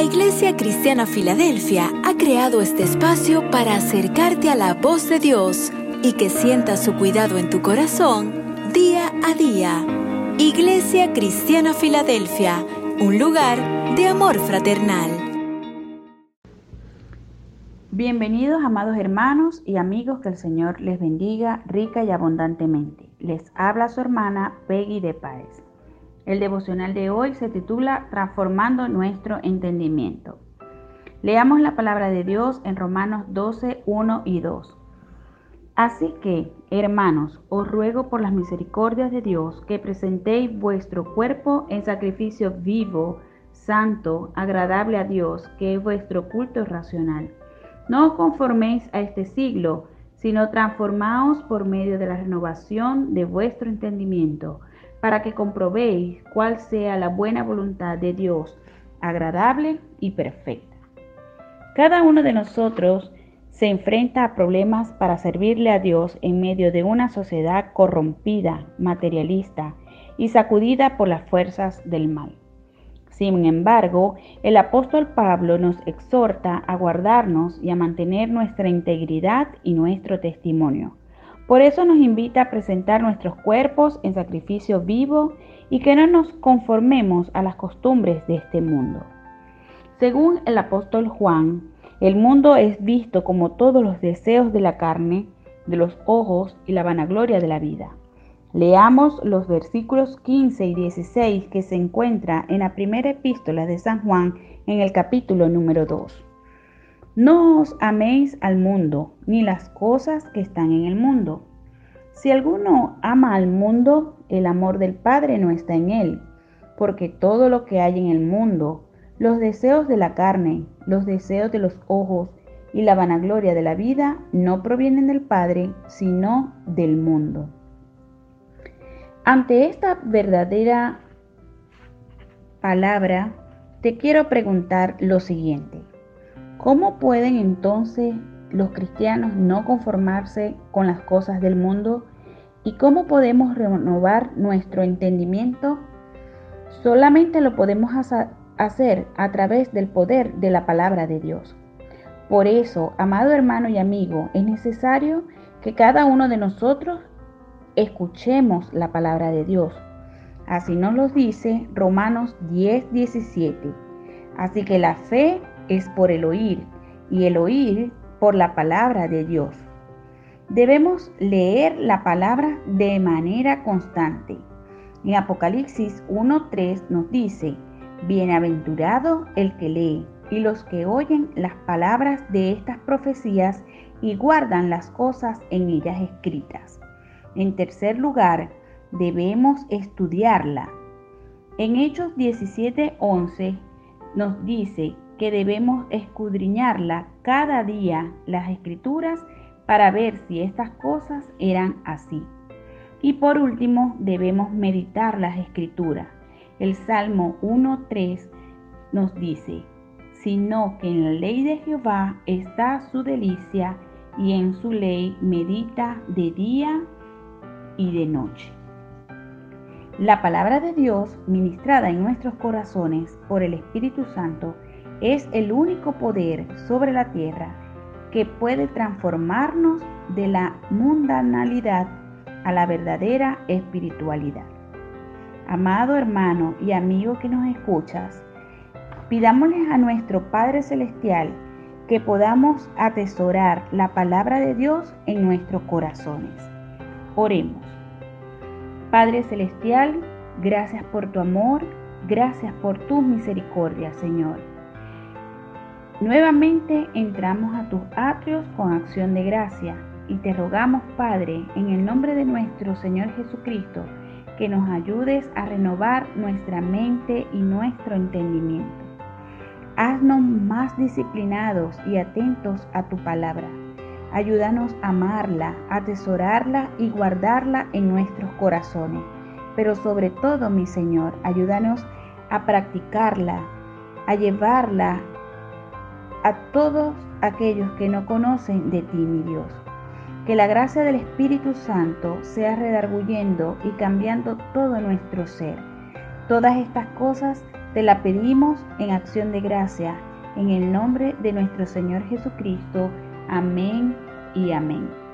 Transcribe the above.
La Iglesia Cristiana Filadelfia ha creado este espacio para acercarte a la voz de Dios y que sientas su cuidado en tu corazón día a día. Iglesia Cristiana Filadelfia, un lugar de amor fraternal. Bienvenidos amados hermanos y amigos, que el Señor les bendiga rica y abundantemente. Les habla su hermana Peggy de Páez. El devocional de hoy se titula Transformando nuestro entendimiento. Leamos la palabra de Dios en Romanos 12, 1 y 2. Así que, hermanos, os ruego por las misericordias de Dios que presentéis vuestro cuerpo en sacrificio vivo, santo, agradable a Dios, que es vuestro culto racional. No os conforméis a este siglo, sino transformaos por medio de la renovación de vuestro entendimiento para que comprobéis cuál sea la buena voluntad de Dios, agradable y perfecta. Cada uno de nosotros se enfrenta a problemas para servirle a Dios en medio de una sociedad corrompida, materialista y sacudida por las fuerzas del mal. Sin embargo, el apóstol Pablo nos exhorta a guardarnos y a mantener nuestra integridad y nuestro testimonio por eso nos invita a presentar nuestros cuerpos en sacrificio vivo y que no nos conformemos a las costumbres de este mundo. Según el apóstol Juan, el mundo es visto como todos los deseos de la carne, de los ojos y la vanagloria de la vida. Leamos los versículos 15 y 16 que se encuentra en la primera epístola de San Juan en el capítulo número 2. No os améis al mundo, ni las cosas que están en el mundo. Si alguno ama al mundo, el amor del Padre no está en él, porque todo lo que hay en el mundo, los deseos de la carne, los deseos de los ojos y la vanagloria de la vida, no provienen del Padre, sino del mundo. Ante esta verdadera palabra, te quiero preguntar lo siguiente. ¿Cómo pueden entonces los cristianos no conformarse con las cosas del mundo? ¿Y cómo podemos renovar nuestro entendimiento? Solamente lo podemos hacer a través del poder de la palabra de Dios. Por eso, amado hermano y amigo, es necesario que cada uno de nosotros escuchemos la palabra de Dios. Así nos lo dice Romanos 10, 17. Así que la fe es por el oír y el oír por la palabra de Dios. Debemos leer la palabra de manera constante. En Apocalipsis 1.3 nos dice, Bienaventurado el que lee y los que oyen las palabras de estas profecías y guardan las cosas en ellas escritas. En tercer lugar, debemos estudiarla. En Hechos 17.11 nos dice que debemos escudriñarla cada día las escrituras para ver si estas cosas eran así. Y por último, debemos meditar las escrituras. El Salmo 1.3 nos dice, sino que en la ley de Jehová está su delicia y en su ley medita de día y de noche. La palabra de Dios, ministrada en nuestros corazones por el Espíritu Santo, es el único poder sobre la tierra que puede transformarnos de la mundanalidad a la verdadera espiritualidad. Amado hermano y amigo que nos escuchas, pidámosles a nuestro Padre Celestial que podamos atesorar la palabra de Dios en nuestros corazones. Oremos. Padre Celestial, gracias por tu amor, gracias por tu misericordia, Señor. Nuevamente entramos a tus atrios con acción de gracia y te rogamos, Padre, en el nombre de nuestro Señor Jesucristo, que nos ayudes a renovar nuestra mente y nuestro entendimiento. Haznos más disciplinados y atentos a tu palabra. Ayúdanos a amarla, atesorarla y guardarla en nuestros corazones. Pero sobre todo, mi Señor, ayúdanos a practicarla, a llevarla a todos aquellos que no conocen de ti, mi Dios. Que la gracia del Espíritu Santo sea redarguyendo y cambiando todo nuestro ser. Todas estas cosas Te la pedimos en acción de gracia, en el nombre de nuestro Señor Jesucristo. Amén y amén.